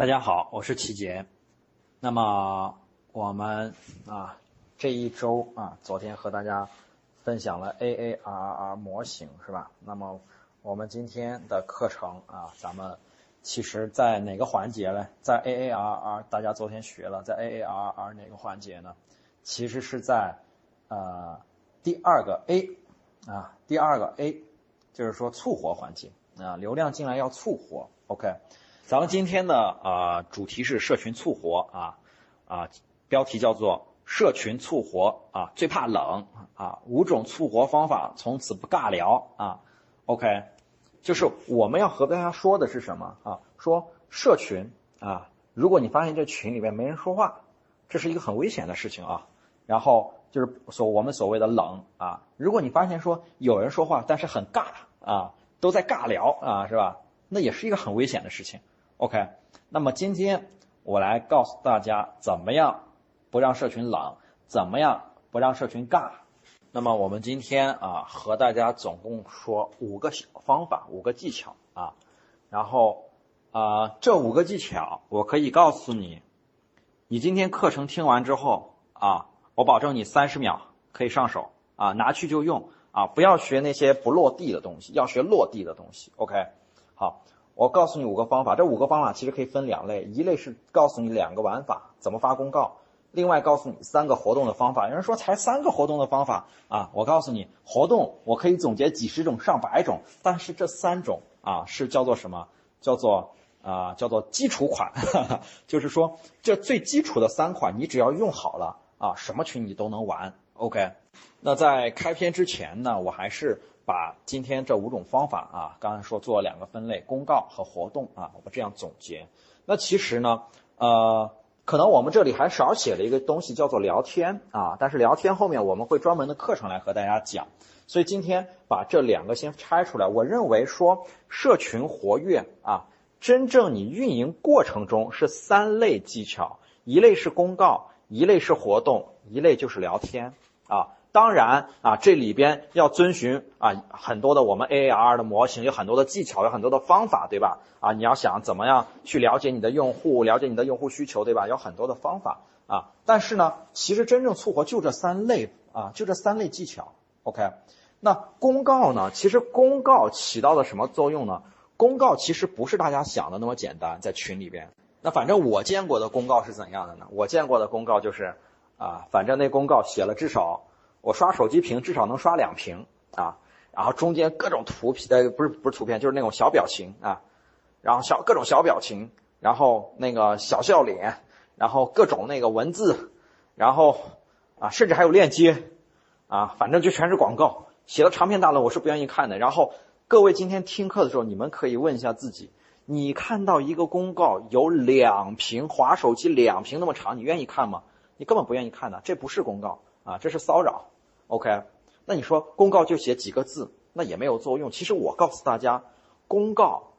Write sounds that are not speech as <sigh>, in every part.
大家好，我是齐杰。那么我们啊这一周啊，昨天和大家分享了 AARR 模型是吧？那么我们今天的课程啊，咱们其实在哪个环节呢？在 AARR 大家昨天学了，在 AARR 哪个环节呢？其实是在呃第二个 A 啊，第二个 A 就是说促活环节啊，流量进来要促活，OK。咱们今天的啊主题是社群促活啊啊，标题叫做社群促活啊，最怕冷啊，五种促活方法从此不尬聊啊，OK，就是我们要和大家说的是什么啊？说社群啊，如果你发现这群里面没人说话，这是一个很危险的事情啊。然后就是所我们所谓的冷啊，如果你发现说有人说话，但是很尬啊，都在尬聊啊，是吧？那也是一个很危险的事情。OK，那么今天我来告诉大家怎么样不让社群冷，怎么样不让社群尬。那么我们今天啊和大家总共说五个小方法，五个技巧啊，然后啊这五个技巧我可以告诉你，你今天课程听完之后啊，我保证你三十秒可以上手啊，拿去就用啊，不要学那些不落地的东西，要学落地的东西。OK，好。我告诉你五个方法，这五个方法其实可以分两类，一类是告诉你两个玩法怎么发公告，另外告诉你三个活动的方法。有人说才三个活动的方法啊，我告诉你，活动我可以总结几十种、上百种，但是这三种啊是叫做什么？叫做啊叫做基础款，<laughs> 就是说这最基础的三款，你只要用好了啊，什么群你都能玩。OK，那在开篇之前呢，我还是。把今天这五种方法啊，刚才说做了两个分类，公告和活动啊，我们这样总结。那其实呢，呃，可能我们这里还少写了一个东西，叫做聊天啊。但是聊天后面我们会专门的课程来和大家讲。所以今天把这两个先拆出来。我认为说社群活跃啊，真正你运营过程中是三类技巧，一类是公告，一类是活动，一类就是聊天啊。当然啊，这里边要遵循啊很多的我们 AAR 的模型，有很多的技巧，有很多的方法，对吧？啊，你要想怎么样去了解你的用户，了解你的用户需求，对吧？有很多的方法啊。但是呢，其实真正促活就这三类啊，就这三类技巧。OK，那公告呢？其实公告起到了什么作用呢？公告其实不是大家想的那么简单，在群里边。那反正我见过的公告是怎样的呢？我见过的公告就是啊，反正那公告写了至少。我刷手机屏至少能刷两屏啊，然后中间各种图片，呃，不是不是图片，就是那种小表情啊，然后小各种小表情，然后那个小笑脸，然后各种那个文字，然后啊，甚至还有链接啊，反正就全是广告，写的长篇大论，我是不愿意看的。然后各位今天听课的时候，你们可以问一下自己，你看到一个公告有两屏，划手机两屏那么长，你愿意看吗？你根本不愿意看的，这不是公告。啊，这是骚扰，OK？那你说公告就写几个字，那也没有作用。其实我告诉大家，公告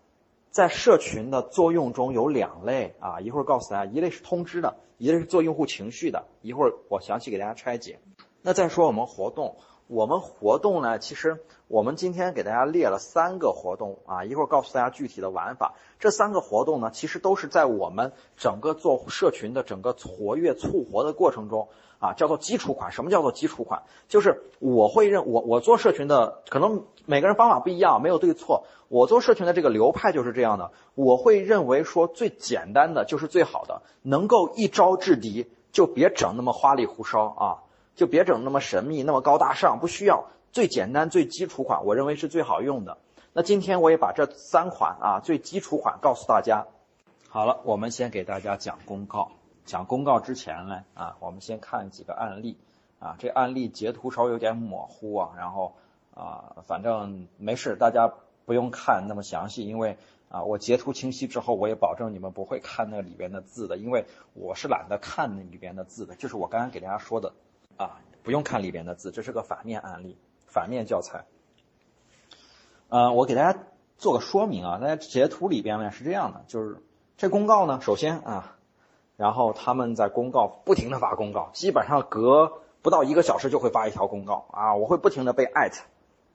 在社群的作用中有两类啊，一会儿告诉大家，一类是通知的，一类是做用户情绪的。一会儿我详细给大家拆解。那再说我们活动。我们活动呢，其实我们今天给大家列了三个活动啊，一会儿告诉大家具体的玩法。这三个活动呢，其实都是在我们整个做社群的整个活跃促活的过程中啊，叫做基础款。什么叫做基础款？就是我会认我我做社群的，可能每个人方法不一样，没有对错。我做社群的这个流派就是这样的，我会认为说最简单的就是最好的，能够一招制敌，就别整那么花里胡哨啊。就别整那么神秘，那么高大上，不需要最简单、最基础款，我认为是最好用的。那今天我也把这三款啊最基础款告诉大家。好了，我们先给大家讲公告。讲公告之前呢，啊，我们先看几个案例啊。这案例截图稍微有点模糊啊，然后啊，反正没事，大家不用看那么详细，因为啊，我截图清晰之后，我也保证你们不会看那里边的字的，因为我是懒得看那里边的字的，就是我刚刚给大家说的。啊，不用看里边的字，这是个反面案例，反面教材。呃，我给大家做个说明啊，大家截图里边呢是这样的，就是这公告呢，首先啊，然后他们在公告不停的发公告，基本上隔不到一个小时就会发一条公告啊，我会不停的被艾特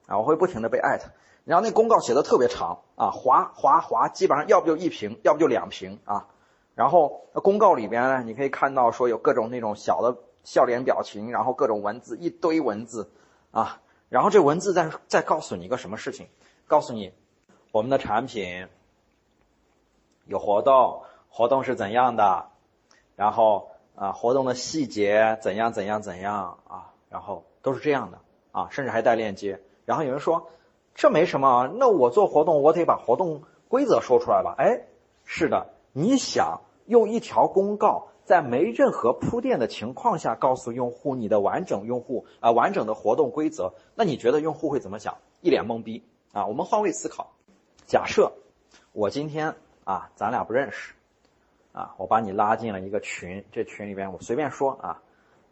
啊，我会不停的被艾特，然后那公告写的特别长啊，划划划，基本上要不就一瓶，要不就两瓶啊，然后公告里边呢，你可以看到说有各种那种小的笑脸表情，然后各种文字，一堆文字啊。然后这文字再再告诉你一个什么事情？告诉你我们的产品有活动，活动是怎样的，然后啊活动的细节怎样怎样怎样啊，然后都是这样的啊，甚至还带链接。然后有人说这没什么，那我做活动我得把活动规则说出来吧？哎，是的，你想用一条公告。在没任何铺垫的情况下，告诉用户你的完整用户啊完整的活动规则，那你觉得用户会怎么想？一脸懵逼啊！我们换位思考，假设我今天啊咱俩不认识啊，我把你拉进了一个群，这群里边我随便说啊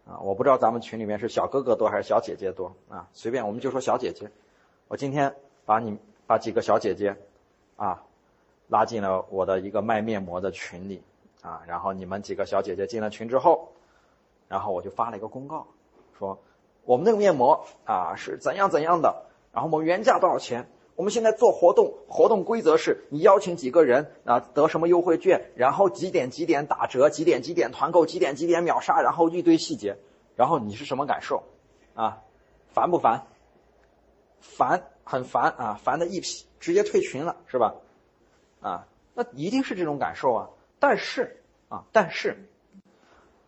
啊，我不知道咱们群里面是小哥哥多还是小姐姐多啊，随便我们就说小姐姐。我今天把你把几个小姐姐啊拉进了我的一个卖面膜的群里。啊，然后你们几个小姐姐进了群之后，然后我就发了一个公告，说我们那个面膜啊是怎样怎样的，然后我们原价多少钱？我们现在做活动，活动规则是你邀请几个人啊得什么优惠券，然后几点几点打折，几点几点团购，几点几点秒杀，然后一堆细节，然后你是什么感受？啊，烦不烦？烦，很烦啊，烦的一批，直接退群了，是吧？啊，那一定是这种感受啊。但是啊，但是，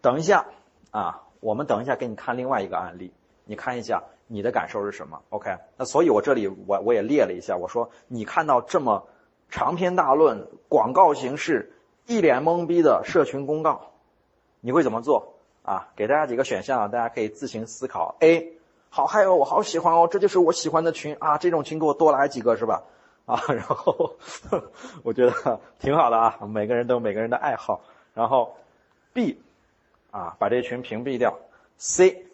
等一下啊，我们等一下给你看另外一个案例，你看一下你的感受是什么？OK？那所以我这里我我也列了一下，我说你看到这么长篇大论、广告形式、一脸懵逼的社群公告，你会怎么做啊？给大家几个选项，大家可以自行思考。A，好嗨哦，我好喜欢哦，这就是我喜欢的群啊，这种群给我多来几个是吧？啊，<laughs> 然后我觉得挺好的啊，每个人都有每个人的爱好。然后 B 啊，把这群屏蔽掉。C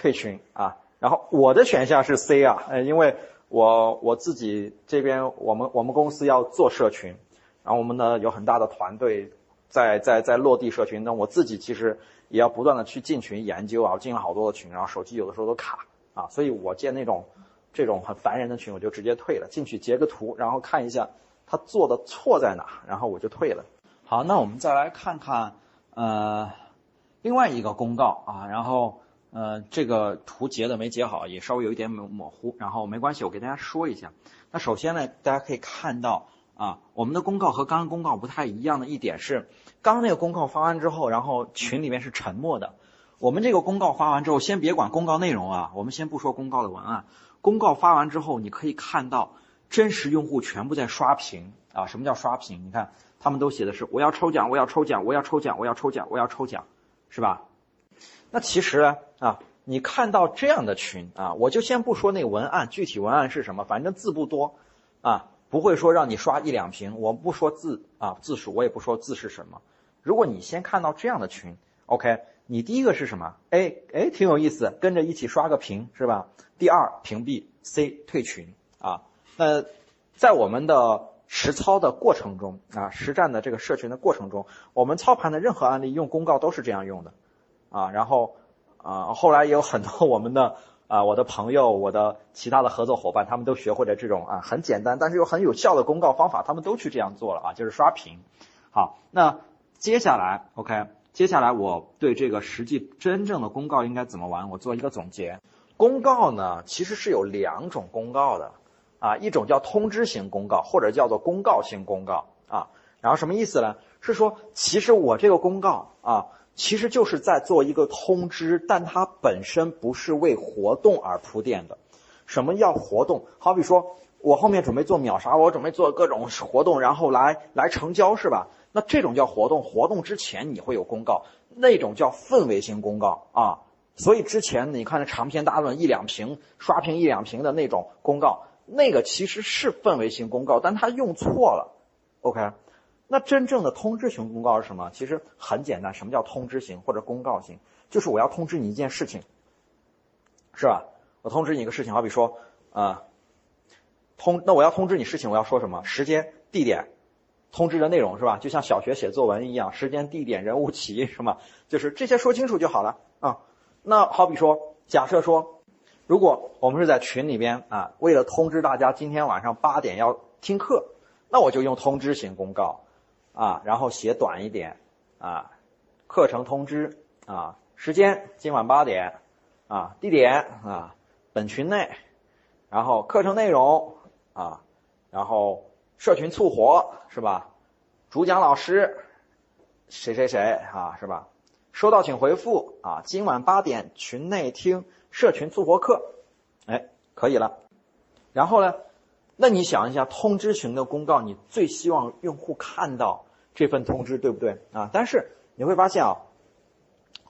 退群啊。然后我的选项是 C 啊，呃，因为我我自己这边我们我们公司要做社群，然后我们呢有很大的团队在在在落地社群。那我自己其实也要不断的去进群研究啊，我进了好多的群，然后手机有的时候都卡啊，所以我建那种。这种很烦人的群，我就直接退了。进去截个图，然后看一下他做的错在哪，然后我就退了。好，那我们再来看看呃另外一个公告啊，然后呃这个图截的没截好，也稍微有一点模模糊，然后没关系，我给大家说一下。那首先呢，大家可以看到啊，我们的公告和刚刚公告不太一样的一点是，刚刚那个公告发完之后，然后群里面是沉默的。我们这个公告发完之后，先别管公告内容啊，我们先不说公告的文案。公告发完之后，你可以看到真实用户全部在刷屏啊！什么叫刷屏？你看他们都写的是我要抽奖，我要抽奖，我要抽奖，我要抽奖，我要抽奖，是吧？那其实啊，你看到这样的群啊，我就先不说那文案具体文案是什么，反正字不多啊，不会说让你刷一两屏。我不说字啊字数，我也不说字是什么。如果你先看到这样的群，OK。你第一个是什么？A，哎，挺有意思，跟着一起刷个屏是吧？第二，屏蔽；C，退群啊。那在我们的实操的过程中啊，实战的这个社群的过程中，我们操盘的任何案例用公告都是这样用的啊。然后啊，后来也有很多我们的啊，我的朋友，我的其他的合作伙伴，他们都学会了这种啊很简单但是又很有效的公告方法，他们都去这样做了啊，就是刷屏。好，那接下来 OK。接下来我对这个实际真正的公告应该怎么玩，我做一个总结。公告呢，其实是有两种公告的，啊，一种叫通知型公告，或者叫做公告型公告，啊，然后什么意思呢？是说，其实我这个公告啊，其实就是在做一个通知，但它本身不是为活动而铺垫的。什么叫活动？好比说我后面准备做秒杀，我准备做各种活动，然后来来成交，是吧？那这种叫活动，活动之前你会有公告，那种叫氛围型公告啊。所以之前你看那长篇大论一两屏刷屏一两屏的那种公告，那个其实是氛围型公告，但它用错了。OK，那真正的通知型公告是什么？其实很简单，什么叫通知型或者公告型？就是我要通知你一件事情，是吧？我通知你一个事情，好比说啊，通那我要通知你事情，我要说什么？时间、地点。通知的内容是吧？就像小学写作文一样，时间、地点、人物、起因，是吗？就是这些说清楚就好了啊。那好比说，假设说，如果我们是在群里边啊，为了通知大家今天晚上八点要听课，那我就用通知型公告啊，然后写短一点啊，课程通知啊，时间今晚八点啊，地点啊，本群内，然后课程内容啊，然后社群促活是吧？主讲老师谁谁谁啊是吧？收到请回复啊，今晚八点群内听社群促活课，哎，可以了。然后呢，那你想一下，通知型的公告，你最希望用户看到这份通知，对不对啊？但是你会发现啊，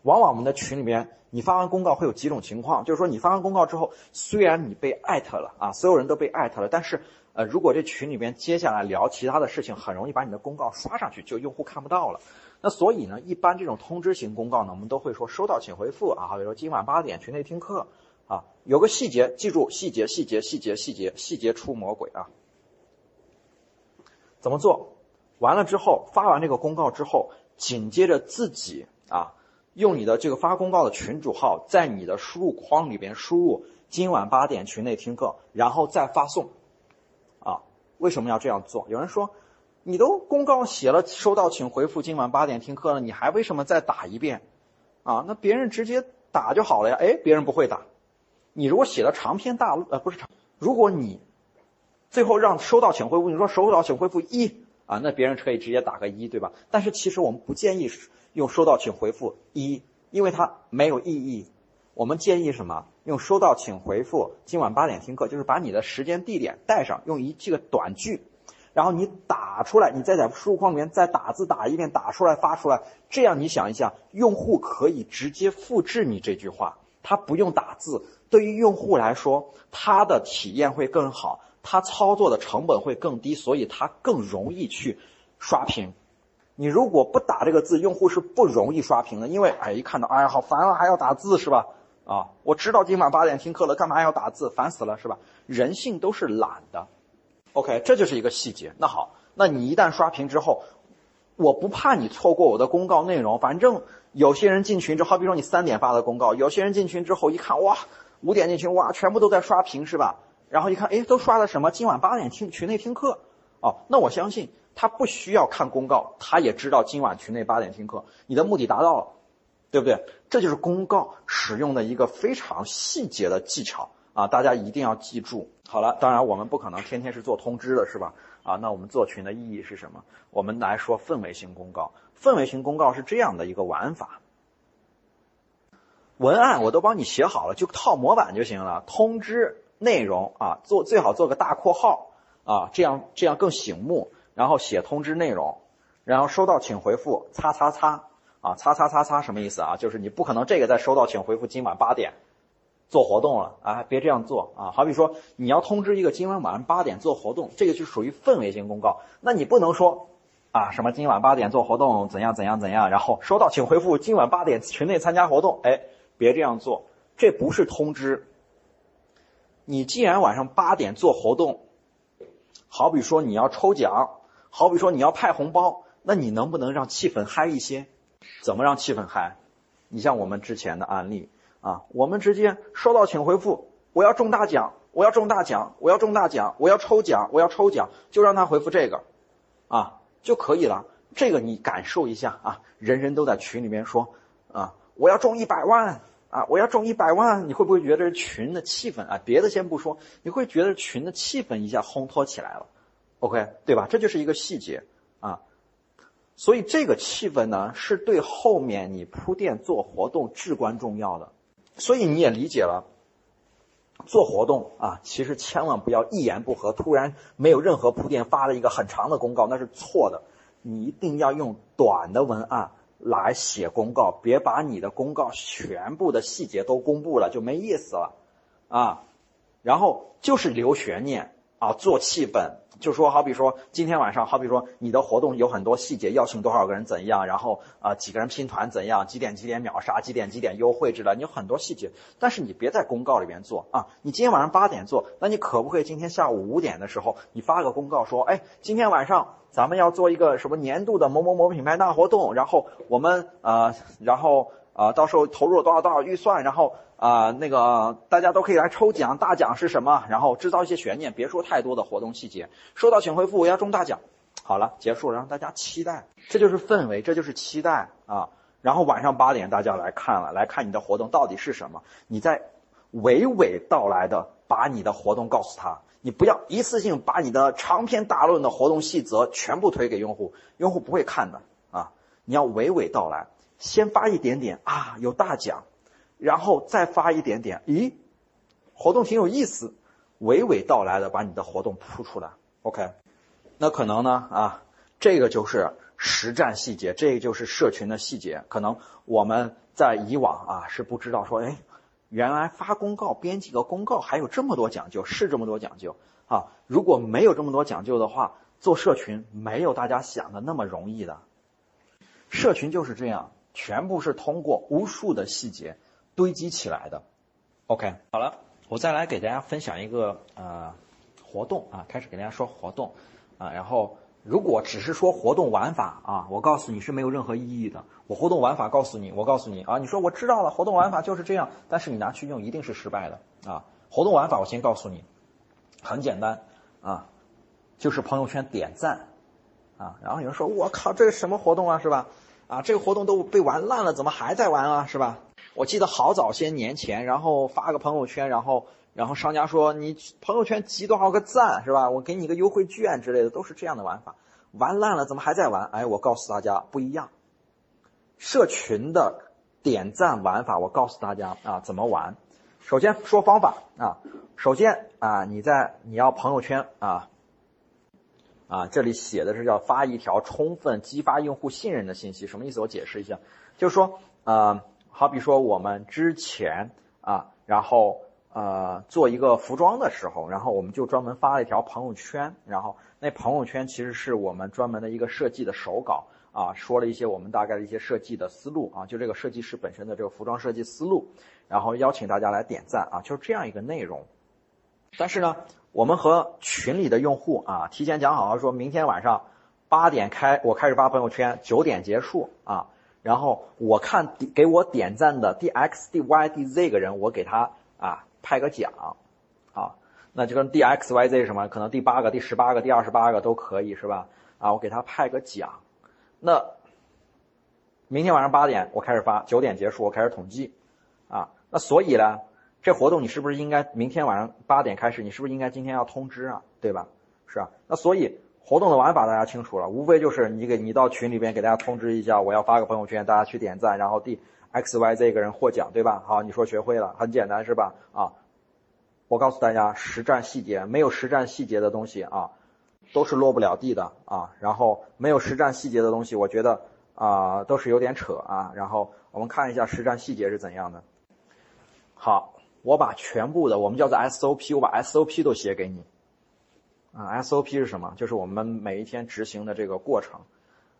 往往我们的群里面，你发完公告会有几种情况，就是说你发完公告之后，虽然你被艾特了啊，所有人都被艾特了，但是呃，如果这群里面接下来聊其他的事情，很容易把你的公告刷上去，就用户看不到了。那所以呢，一般这种通知型公告呢，我们都会说收到请回复啊，好比说今晚八点群内听课啊，有个细节，记住细节，细节，细节，细节，细节出魔鬼啊。怎么做？完了之后发完这个公告之后，紧接着自己啊，用你的这个发公告的群主号，在你的输入框里边输入今晚八点群内听课，然后再发送啊。为什么要这样做？有人说。你都公告写了，收到请回复，今晚八点听课了，你还为什么再打一遍？啊，那别人直接打就好了呀。哎，别人不会打。你如果写的长篇大论，呃，不是长，如果你最后让收到请回复，你说收到请回复一啊，那别人可以直接打个一对吧？但是其实我们不建议用收到请回复一，因为它没有意义。我们建议什么？用收到请回复，今晚八点听课，就是把你的时间地点带上，用一这个短句。然后你打出来，你再在输入框里面再打字打一遍，打出来发出来，这样你想一下，用户可以直接复制你这句话，他不用打字，对于用户来说，他的体验会更好，他操作的成本会更低，所以他更容易去刷屏。你如果不打这个字，用户是不容易刷屏的，因为哎一看到哎呀好烦啊，还要打字是吧？啊，我知道今晚八点听课了，干嘛要打字？烦死了是吧？人性都是懒的。OK，这就是一个细节。那好，那你一旦刷屏之后，我不怕你错过我的公告内容。反正有些人进群之后，好比说你三点发的公告，有些人进群之后一看，哇，五点进群，哇，全部都在刷屏是吧？然后一看，哎，都刷的什么？今晚八点听群内听课。哦，那我相信他不需要看公告，他也知道今晚群内八点听课，你的目的达到了，对不对？这就是公告使用的一个非常细节的技巧。啊，大家一定要记住。好了，当然我们不可能天天是做通知的，是吧？啊，那我们做群的意义是什么？我们来说氛围型公告。氛围型公告是这样的一个玩法：文案我都帮你写好了，就套模板就行了。通知内容啊，做最好做个大括号啊，这样这样更醒目。然后写通知内容，然后收到请回复，擦擦擦啊，擦擦擦擦什么意思啊？就是你不可能这个再收到请回复，今晚八点。做活动了啊，别这样做啊！好比说你要通知一个今晚晚上八点做活动，这个就属于氛围型公告。那你不能说啊什么今晚八点做活动怎样怎样怎样，然后收到请回复今晚八点群内参加活动。哎，别这样做，这不是通知。你既然晚上八点做活动，好比说你要抽奖，好比说你要派红包，那你能不能让气氛嗨一些？怎么让气氛嗨？你像我们之前的案例。啊，我们直接收到请回复，我要中大奖，我要中大奖，我要中大奖，我要抽奖，我要抽奖，就让他回复这个，啊就可以了。这个你感受一下啊，人人都在群里面说啊，我要中一百万啊，我要中一百万，你会不会觉得群的气氛啊？别的先不说，你会觉得群的气氛一下烘托起来了，OK 对吧？这就是一个细节啊。所以这个气氛呢，是对后面你铺垫做活动至关重要的。所以你也理解了，做活动啊，其实千万不要一言不合，突然没有任何铺垫发了一个很长的公告，那是错的。你一定要用短的文案来写公告，别把你的公告全部的细节都公布了，就没意思了啊。然后就是留悬念啊，做气氛。就说好比说今天晚上，好比说你的活动有很多细节，邀请多少个人怎样，然后啊几个人拼团怎样，几点几点秒杀，几点几点优惠之类，你有很多细节，但是你别在公告里面做啊。你今天晚上八点做，那你可不可以今天下午五点的时候，你发个公告说，哎，今天晚上咱们要做一个什么年度的某某某品牌大活动，然后我们呃，然后啊到时候投入了多少多少预算，然后。啊，那个大家都可以来抽奖，大奖是什么？然后制造一些悬念，别说太多的活动细节。收到请回复，我要中大奖，好了，结束了，让大家期待，这就是氛围，这就是期待啊。然后晚上八点大家来看了，来看你的活动到底是什么，你再娓娓道来的把你的活动告诉他，你不要一次性把你的长篇大论的活动细则全部推给用户，用户不会看的啊。你要娓娓道来，先发一点点啊，有大奖，然后再发一点点，咦，活动挺有意思，娓娓道来的把你的活动铺出来，OK。那可能呢啊，这个就是实战细节，这个就是社群的细节。可能我们在以往啊是不知道说，哎，原来发公告、编辑个公告还有这么多讲究，是这么多讲究啊。如果没有这么多讲究的话，做社群没有大家想的那么容易的。社群就是这样，全部是通过无数的细节堆积起来的。OK，好了，我再来给大家分享一个呃活动啊，开始给大家说活动。啊，然后如果只是说活动玩法啊，我告诉你是没有任何意义的。我活动玩法告诉你，我告诉你啊，你说我知道了，活动玩法就是这样，但是你拿去用一定是失败的啊。活动玩法我先告诉你，很简单啊，就是朋友圈点赞啊。然后有人说，我靠，这是什么活动啊，是吧？啊，这个活动都被玩烂了，怎么还在玩啊，是吧？我记得好早些年前，然后发个朋友圈，然后。然后商家说你朋友圈集多少个赞是吧？我给你个优惠券之类的，都是这样的玩法。玩烂了怎么还在玩？哎，我告诉大家不一样。社群的点赞玩法，我告诉大家啊怎么玩。首先说方法啊，首先啊你在你要朋友圈啊啊这里写的是叫发一条充分激发用户信任的信息，什么意思？我解释一下，就是说呃好比说我们之前啊然后。呃，做一个服装的时候，然后我们就专门发了一条朋友圈，然后那朋友圈其实是我们专门的一个设计的手稿啊，说了一些我们大概的一些设计的思路啊，就这个设计师本身的这个服装设计思路，然后邀请大家来点赞啊，就是这样一个内容。但是呢，我们和群里的用户啊，提前讲好了，说明天晚上八点开，我开始发朋友圈，九点结束啊，然后我看给我点赞的 D X D Y D Z 个人，我给他啊。派个奖，啊，那就跟 D X Y Z 什么，可能第八个、第十八个、第二十八个都可以是吧？啊，我给他派个奖，那明天晚上八点我开始发，九点结束我开始统计，啊，那所以呢，这活动你是不是应该明天晚上八点开始？你是不是应该今天要通知啊？对吧？是啊，那所以活动的玩法大家清楚了，无非就是你给你到群里边给大家通知一下，我要发个朋友圈，大家去点赞，然后第。X Y Z 个人获奖，对吧？好，你说学会了，很简单是吧？啊，我告诉大家，实战细节没有实战细节的东西啊，都是落不了地的啊。然后没有实战细节的东西，我觉得啊都是有点扯啊。然后我们看一下实战细节是怎样的。好，我把全部的我们叫做 S O P，我把 S O P 都写给你啊。S O P 是什么？就是我们每一天执行的这个过程。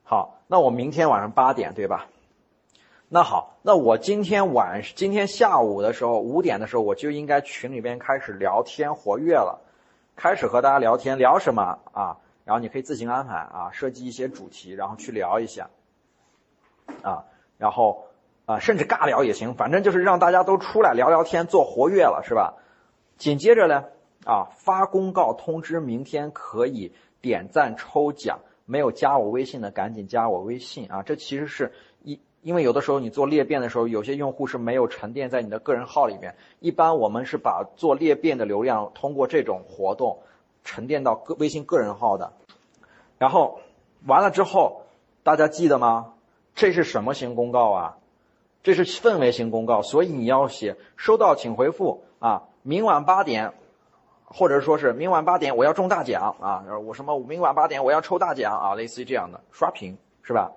好，那我明天晚上八点，对吧？那好，那我今天晚今天下午的时候五点的时候，我就应该群里边开始聊天活跃了，开始和大家聊天，聊什么啊？然后你可以自行安排啊，设计一些主题，然后去聊一下，啊，然后啊，甚至尬聊也行，反正就是让大家都出来聊聊天，做活跃了，是吧？紧接着呢，啊，发公告通知明天可以点赞抽奖，没有加我微信的赶紧加我微信啊，这其实是一。因为有的时候你做裂变的时候，有些用户是没有沉淀在你的个人号里面。一般我们是把做裂变的流量通过这种活动沉淀到个微信个人号的。然后完了之后，大家记得吗？这是什么型公告啊？这是氛围型公告，所以你要写收到请回复啊，明晚八点，或者说是明晚八点我要中大奖啊，我什么明晚八点我要抽大奖啊，类似于这样的刷屏是吧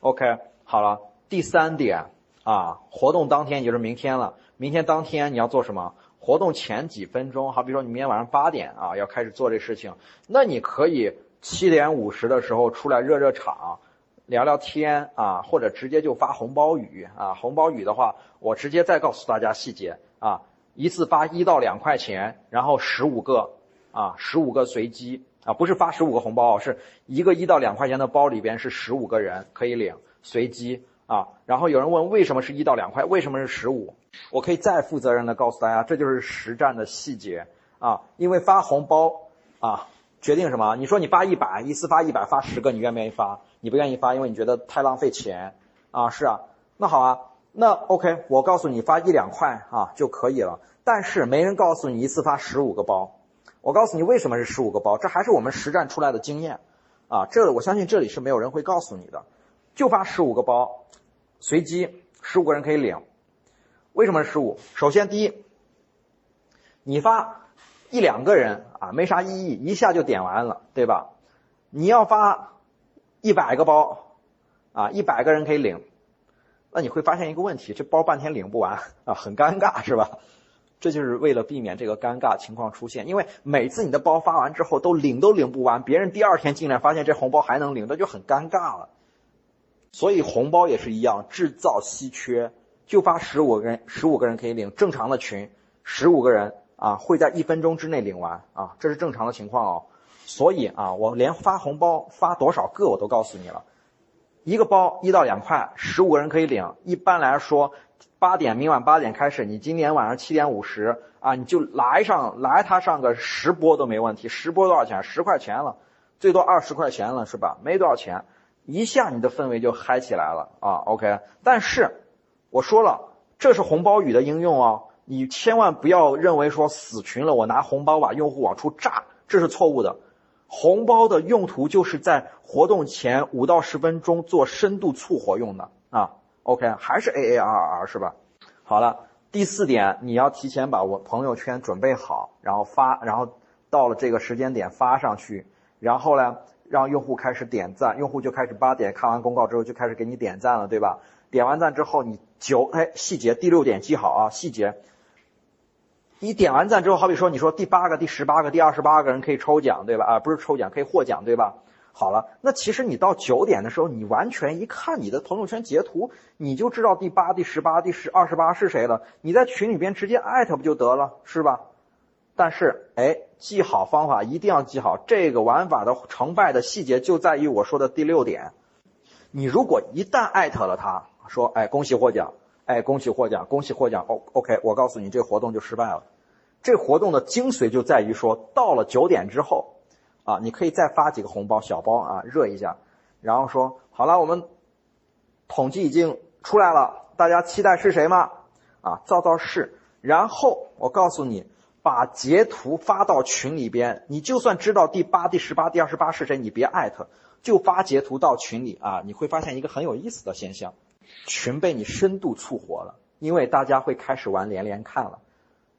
？OK，好了。第三点啊，活动当天也就是明天了。明天当天你要做什么？活动前几分钟，好比说你明天晚上八点啊要开始做这事情，那你可以七点五十的时候出来热热场，聊聊天啊，或者直接就发红包雨啊。红包雨的话，我直接再告诉大家细节啊，一次发一到两块钱，然后十五个啊，十五个随机啊，不是发十五个红包，是一个一到两块钱的包里边是十五个人可以领，随机。啊，然后有人问为什么是一到两块，为什么是十五？我可以再负责任的告诉大家，这就是实战的细节啊。因为发红包啊，决定什么？你说你发一百，一次发一百，发十个，你愿不愿意发？你不愿意发，因为你觉得太浪费钱啊。是啊，那好啊，那 OK，我告诉你发一两块啊就可以了。但是没人告诉你一次发十五个包。我告诉你为什么是十五个包，这还是我们实战出来的经验啊。这我相信这里是没有人会告诉你的，就发十五个包，随机十五个人可以领。为什么是十五？首先第一，你发。一两个人啊，没啥意义，一下就点完了，对吧？你要发一百个包啊，一百个人可以领，那你会发现一个问题，这包半天领不完啊，很尴尬，是吧？这就是为了避免这个尴尬情况出现，因为每次你的包发完之后都领都领不完，别人第二天进来发现这红包还能领，那就很尴尬了。所以红包也是一样，制造稀缺，就发十五个人，十五个人可以领，正常的群十五个人。啊，会在一分钟之内领完啊，这是正常的情况哦。所以啊，我连发红包发多少个我都告诉你了，一个包一到两块，十五个人可以领。一般来说，八点明晚八点开始，你今天晚上七点五十啊，你就来上来他上个十波都没问题。十波多少钱？十块钱了，最多二十块钱了，是吧？没多少钱，一下你的氛围就嗨起来了啊。OK，但是我说了，这是红包雨的应用哦。你千万不要认为说死群了，我拿红包把用户往出炸，这是错误的。红包的用途就是在活动前五到十分钟做深度促活用的啊。OK，还是 A A R R 是吧？好了，第四点，你要提前把我朋友圈准备好，然后发，然后到了这个时间点发上去，然后呢，让用户开始点赞，用户就开始八点看完公告之后就开始给你点赞了，对吧？点完赞之后，你九哎细节第六点记好啊，细节。你点完赞之后，好比说你说第八个、第十八个、第二十八个人可以抽奖，对吧？啊，不是抽奖，可以获奖，对吧？好了，那其实你到九点的时候，你完全一看你的朋友圈截图，你就知道第八、第十八、第十、二十八是谁了。你在群里边直接艾特不就得了，是吧？但是，哎，记好方法，一定要记好这个玩法的成败的细节就在于我说的第六点。你如果一旦艾特了他，说，哎，恭喜获奖。哎，恭喜获奖，恭喜获奖！哦，OK，我告诉你，这个活动就失败了。这活动的精髓就在于说，到了九点之后，啊，你可以再发几个红包，小包啊，热一下。然后说，好了，我们统计已经出来了，大家期待是谁吗？啊，造造势。然后我告诉你，把截图发到群里边。你就算知道第八、第十八、第二十八是谁，你别艾特，就发截图到群里啊。你会发现一个很有意思的现象。群被你深度促活了，因为大家会开始玩连连看了，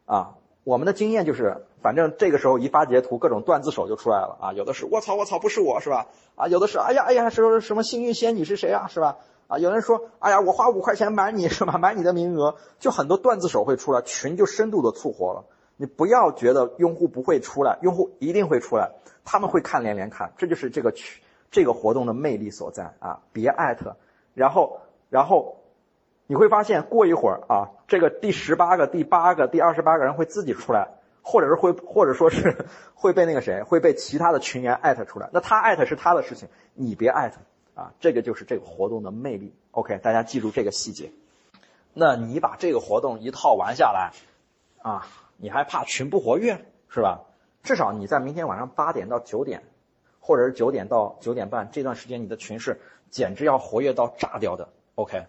啊，我们的经验就是，反正这个时候一发截图，各种段子手就出来了啊，有的是我操我操不是我是吧？啊，有的是哎呀哎呀什么什么幸运仙女是谁啊是吧？啊，有人说哎呀我花五块钱买你是吧？买你的名额，就很多段子手会出来，群就深度的促活了。你不要觉得用户不会出来，用户一定会出来，他们会看连连看，这就是这个群这个活动的魅力所在啊！别艾特，然后。然后你会发现，过一会儿啊，这个第十八个、第八个、第二十八个人会自己出来，或者是会，或者说是 <laughs> 会被那个谁，会被其他的群员艾特出来。那他艾特是他的事情，你别艾特啊。这个就是这个活动的魅力。OK，大家记住这个细节。那你把这个活动一套玩下来啊，你还怕群不活跃是吧？至少你在明天晚上八点到九点，或者是九点到九点半这段时间，你的群是简直要活跃到炸掉的。OK，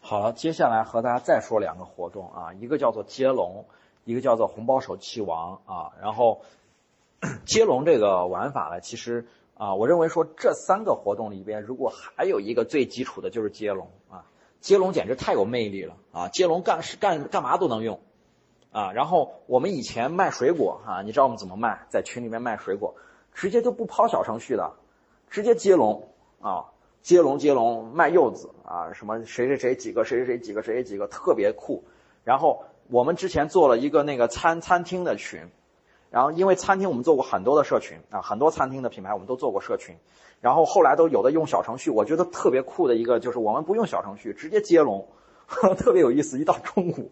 好了，接下来和大家再说两个活动啊，一个叫做接龙，一个叫做红包手气王啊。然后 <clears throat> 接龙这个玩法呢，其实啊，我认为说这三个活动里边，如果还有一个最基础的就是接龙啊，接龙简直太有魅力了啊，接龙干是干干嘛都能用啊。然后我们以前卖水果啊，你知道我们怎么卖？在群里面卖水果，直接就不抛小程序的，直接接龙啊。接龙接龙卖柚子啊，什么谁谁谁几个谁谁谁几个谁几个特别酷。然后我们之前做了一个那个餐餐厅的群，然后因为餐厅我们做过很多的社群啊，很多餐厅的品牌我们都做过社群。然后后来都有的用小程序，我觉得特别酷的一个就是我们不用小程序，直接接龙，<laughs> 特别有意思。一到中午，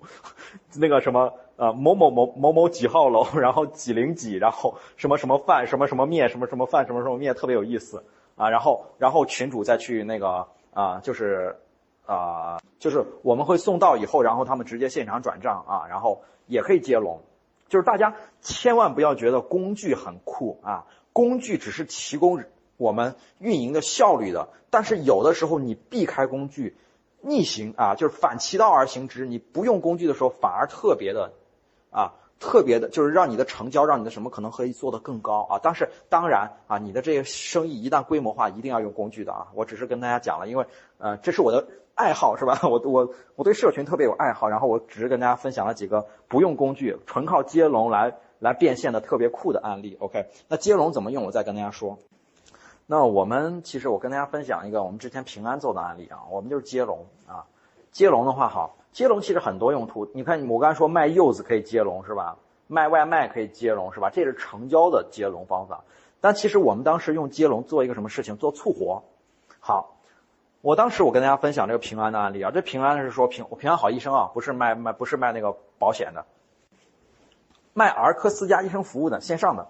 那个什么呃某某某某某几号楼，然后几零几，然后什么什么饭什么什么面什么什么饭什么什么面，特别有意思。啊，然后，然后群主再去那个啊，就是，啊，就是我们会送到以后，然后他们直接现场转账啊，然后也可以接龙，就是大家千万不要觉得工具很酷啊，工具只是提供我们运营的效率的，但是有的时候你避开工具，逆行啊，就是反其道而行之，你不用工具的时候反而特别的啊。特别的，就是让你的成交，让你的什么可能可以做得更高啊！但是当然啊，你的这个生意一旦规模化，一定要用工具的啊！我只是跟大家讲了，因为呃，这是我的爱好是吧？<laughs> 我我我对社群特别有爱好，然后我只是跟大家分享了几个不用工具，纯靠接龙来来变现的特别酷的案例。OK，那接龙怎么用？我再跟大家说。那我们其实我跟大家分享一个我们之前平安做的案例啊，我们就是接龙啊，接龙的话好。接龙其实很多用途，你看我刚才说卖柚子可以接龙是吧？卖外卖可以接龙是吧？这是成交的接龙方法。但其实我们当时用接龙做一个什么事情？做促活。好，我当时我跟大家分享这个平安的案例啊，这平安是说平我平安好医生啊，不是卖卖不是卖那个保险的，卖儿科私家医生服务的线上的。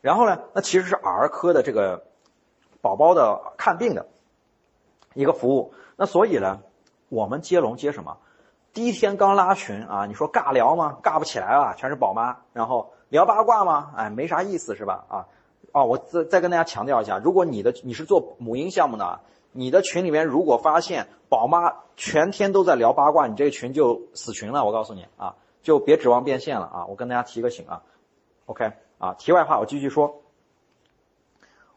然后呢，那其实是儿科的这个宝宝的看病的一个服务。那所以呢，我们接龙接什么？第一天刚拉群啊，你说尬聊吗？尬不起来啊，全是宝妈。然后聊八卦吗？哎，没啥意思是吧？啊，哦，我再再跟大家强调一下，如果你的你是做母婴项目的，你的群里面如果发现宝妈全天都在聊八卦，你这个群就死群了。我告诉你啊，就别指望变现了啊。我跟大家提个醒啊，OK 啊。题外话，我继续说，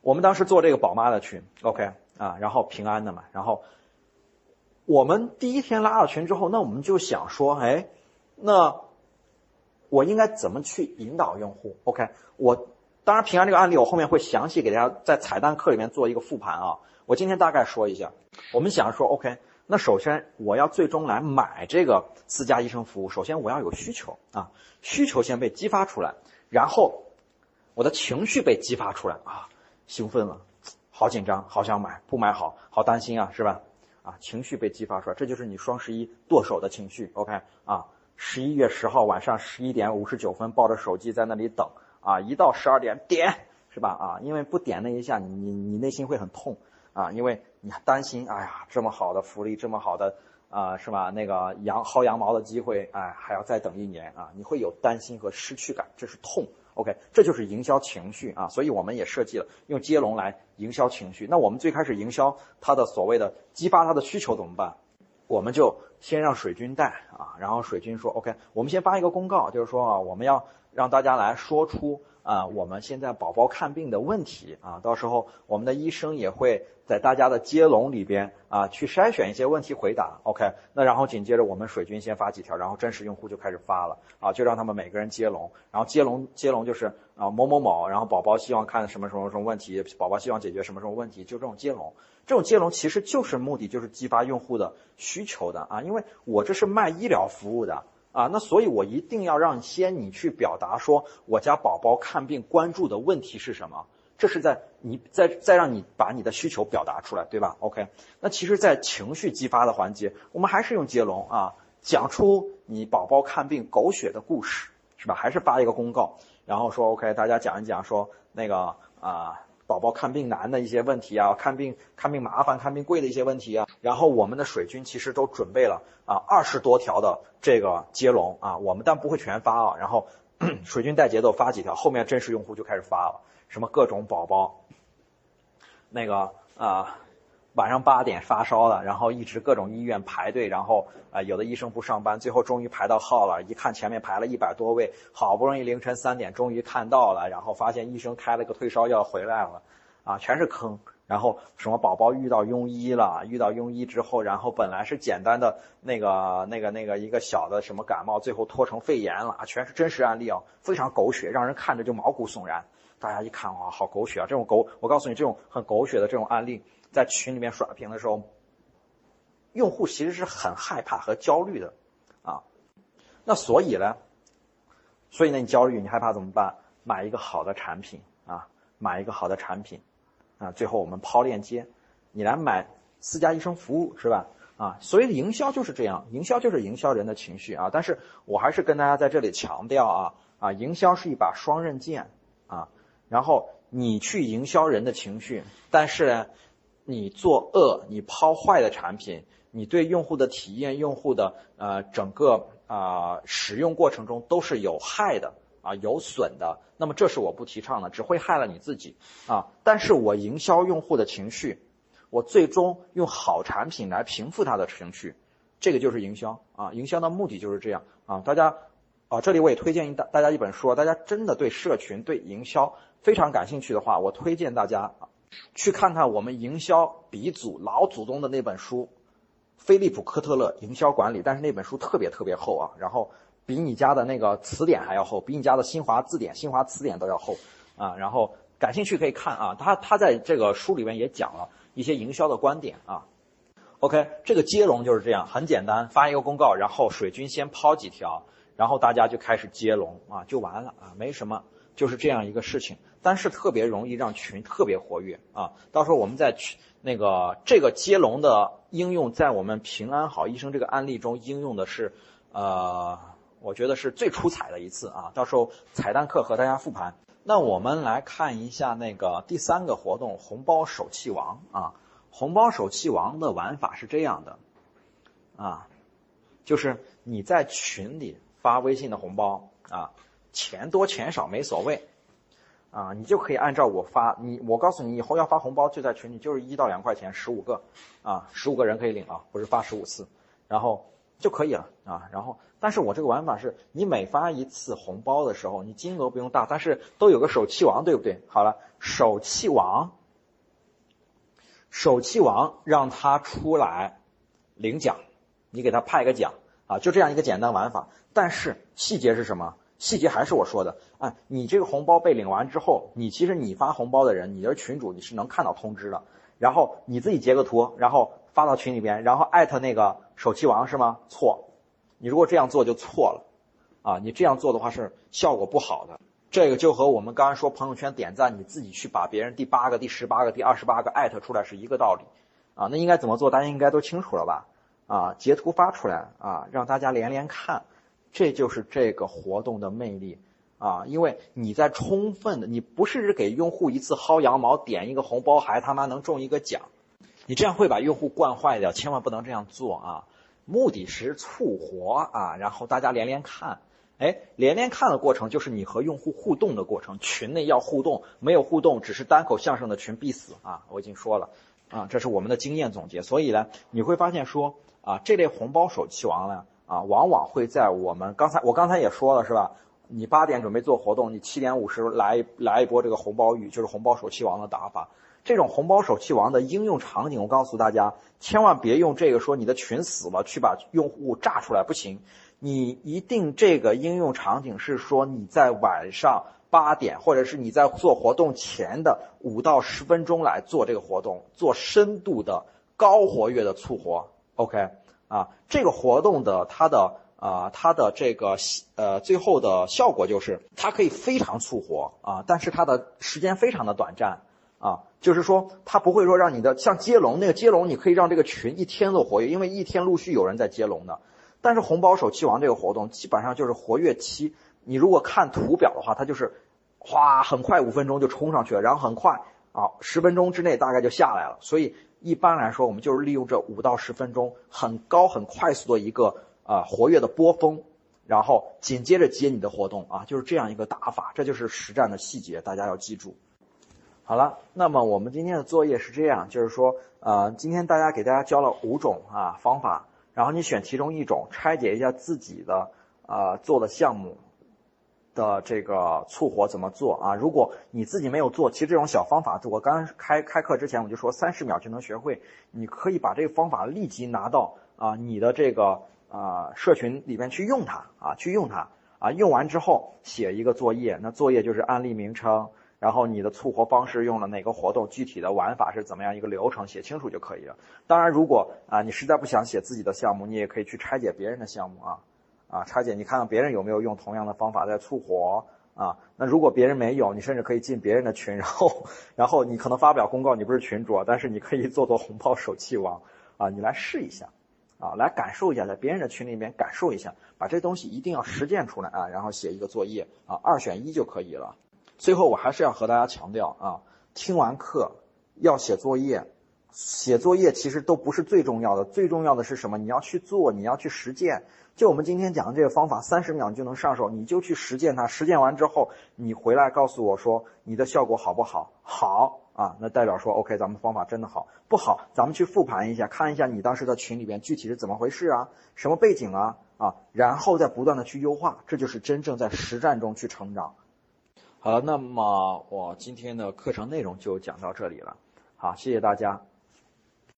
我们当时做这个宝妈的群，OK 啊，然后平安的嘛，然后。我们第一天拉了群之后，那我们就想说，哎，那我应该怎么去引导用户？OK，我当然平安这个案例，我后面会详细给大家在彩蛋课里面做一个复盘啊。我今天大概说一下，我们想说，OK，那首先我要最终来买这个私家医生服务，首先我要有需求啊，需求先被激发出来，然后我的情绪被激发出来啊，兴奋了，好紧张，好想买，不买好好担心啊，是吧？啊，情绪被激发出来，这就是你双十一剁手的情绪。OK，啊，十一月十号晚上十一点五十九分，抱着手机在那里等，啊，一到十二点点，是吧？啊，因为不点那一下，你你内心会很痛，啊，因为你担心，哎呀，这么好的福利，这么好的啊，是吧？那个羊薅羊毛的机会，哎，还要再等一年啊，你会有担心和失去感，这是痛。OK，这就是营销情绪啊，所以我们也设计了用接龙来营销情绪。那我们最开始营销它的所谓的激发它的需求怎么办？我们就先让水军带啊，然后水军说 OK，我们先发一个公告，就是说啊，我们要让大家来说出。啊，我们现在宝宝看病的问题啊，到时候我们的医生也会在大家的接龙里边啊去筛选一些问题回答。OK，那然后紧接着我们水军先发几条，然后真实用户就开始发了啊，就让他们每个人接龙，然后接龙接龙就是啊某某某，然后宝宝希望看什么什么什么问题，宝宝希望解决什么什么问题，就这种接龙，这种接龙其实就是目的就是激发用户的需求的啊，因为我这是卖医疗服务的。啊，那所以，我一定要让先你去表达说，我家宝宝看病关注的问题是什么？这是在你再再让你把你的需求表达出来，对吧？OK，那其实，在情绪激发的环节，我们还是用接龙啊，讲出你宝宝看病狗血的故事，是吧？还是发一个公告，然后说 OK，大家讲一讲说那个啊。宝宝看病难的一些问题啊，看病看病麻烦、看病贵的一些问题啊，然后我们的水军其实都准备了啊二十多条的这个接龙啊，我们但不会全发啊，然后 <clears throat> 水军带节奏发几条，后面真实用户就开始发了，什么各种宝宝，那个啊。晚上八点发烧了，然后一直各种医院排队，然后啊有的医生不上班，最后终于排到号了，一看前面排了一百多位，好不容易凌晨三点终于看到了，然后发现医生开了个退烧药回来了，啊全是坑，然后什么宝宝遇到庸医了，遇到庸医之后，然后本来是简单的那个那个那个一个小的什么感冒，最后拖成肺炎了，全是真实案例啊，非常狗血，让人看着就毛骨悚然，大家一看哇好狗血啊，这种狗我告诉你这种很狗血的这种案例。在群里面刷屏的时候，用户其实是很害怕和焦虑的，啊，那所以呢，所以呢，你焦虑你害怕怎么办？买一个好的产品啊，买一个好的产品，啊，最后我们抛链接，你来买私家医生服务是吧？啊，所以营销就是这样，营销就是营销人的情绪啊。但是我还是跟大家在这里强调啊，啊，营销是一把双刃剑啊，然后你去营销人的情绪，但是呢。你做恶，你抛坏的产品，你对用户的体验、用户的呃整个啊使用过程中都是有害的啊有损的，那么这是我不提倡的，只会害了你自己啊。但是我营销用户的情绪，我最终用好产品来平复他的情绪，这个就是营销啊。营销的目的就是这样啊。大家啊，这里我也推荐一大大家一本书，大家真的对社群对营销非常感兴趣的话，我推荐大家啊去看看我们营销鼻祖老祖宗的那本书。菲利普科特勒营销管理，但是那本书特别特别厚啊，然后比你家的那个词典还要厚，比你家的新华字典、新华词典都要厚啊。然后感兴趣可以看啊，他他在这个书里面也讲了一些营销的观点啊。OK，这个接龙就是这样，很简单，发一个公告，然后水军先抛几条，然后大家就开始接龙啊，就完了啊，没什么，就是这样一个事情。但是特别容易让群特别活跃啊，到时候我们在群。那个这个接龙的应用，在我们平安好医生这个案例中应用的是，呃，我觉得是最出彩的一次啊。到时候彩蛋课和大家复盘。那我们来看一下那个第三个活动——红包手气王啊。红包手气王的玩法是这样的，啊，就是你在群里发微信的红包啊，钱多钱少没所谓。啊，你就可以按照我发你，我告诉你以后要发红包就在群里，就是一到两块钱，十五个，啊，十五个人可以领啊，不是发十五次，然后就可以了啊。然后，但是我这个玩法是你每发一次红包的时候，你金额不用大，但是都有个手气王，对不对？好了，手气王，手气王让他出来领奖，你给他派个奖啊，就这样一个简单玩法。但是细节是什么？细节还是我说的啊，你这个红包被领完之后，你其实你发红包的人，你的群主你是能看到通知的，然后你自己截个图，然后发到群里边，然后艾特那个手气王是吗？错，你如果这样做就错了，啊，你这样做的话是效果不好的。这个就和我们刚刚说朋友圈点赞，你自己去把别人第八个、第十八个、第二十八个艾特出来是一个道理，啊，那应该怎么做？大家应该都清楚了吧？啊，截图发出来啊，让大家连连看。这就是这个活动的魅力啊！因为你在充分的，你不是给用户一次薅羊毛，点一个红包还他妈能中一个奖，你这样会把用户惯坏掉，千万不能这样做啊！目的是促活啊，然后大家连连看，哎，连连看的过程就是你和用户互动的过程，群内要互动，没有互动只是单口相声的群必死啊！我已经说了啊，这是我们的经验总结，所以呢，你会发现说啊，这类红包手气王呢。啊，往往会在我们刚才我刚才也说了是吧？你八点准备做活动，你七点五十来来一波这个红包雨，就是红包手气王的打法。这种红包手气王的应用场景，我告诉大家，千万别用这个说你的群死了去把用户炸出来不行。你一定这个应用场景是说你在晚上八点，或者是你在做活动前的五到十分钟来做这个活动，做深度的高活跃的促活。OK。啊，这个活动的它的啊，它的这个呃最后的效果就是它可以非常促活啊，但是它的时间非常的短暂啊，就是说它不会说让你的像接龙那个接龙，你可以让这个群一天都活跃，因为一天陆续有人在接龙的。但是红包手气王这个活动基本上就是活跃期，你如果看图表的话，它就是哗很快五分钟就冲上去了，然后很快啊十分钟之内大概就下来了，所以。一般来说，我们就是利用这五到十分钟很高很快速的一个啊活跃的波峰，然后紧接着接你的活动啊，就是这样一个打法，这就是实战的细节，大家要记住。好了，那么我们今天的作业是这样，就是说，呃，今天大家给大家教了五种啊方法，然后你选其中一种，拆解一下自己的呃做的项目。的这个促活怎么做啊？如果你自己没有做，其实这种小方法，我刚开开课之前我就说三十秒就能学会。你可以把这个方法立即拿到啊你的这个啊社群里边去用它啊去用它啊用完之后写一个作业，那作业就是案例名称，然后你的促活方式用了哪个活动，具体的玩法是怎么样一个流程，写清楚就可以了。当然，如果啊你实在不想写自己的项目，你也可以去拆解别人的项目啊。啊，拆解，你看看别人有没有用同样的方法在促活啊？那如果别人没有，你甚至可以进别人的群，然后，然后你可能发表公告，你不是群主啊，但是你可以做做红包手气王啊，你来试一下，啊，来感受一下，在别人的群里面感受一下，把这东西一定要实践出来啊，然后写一个作业啊，二选一就可以了。最后我还是要和大家强调啊，听完课要写作业，写作业其实都不是最重要的，最重要的是什么？你要去做，你要去实践。就我们今天讲的这个方法，三十秒就能上手，你就去实践它。实践完之后，你回来告诉我说你的效果好不好？好啊，那代表说 OK，咱们方法真的好。不好，咱们去复盘一下，看一下你当时的群里边具体是怎么回事啊？什么背景啊？啊，然后再不断的去优化，这就是真正在实战中去成长。好了，那么我今天的课程内容就讲到这里了。好，谢谢大家。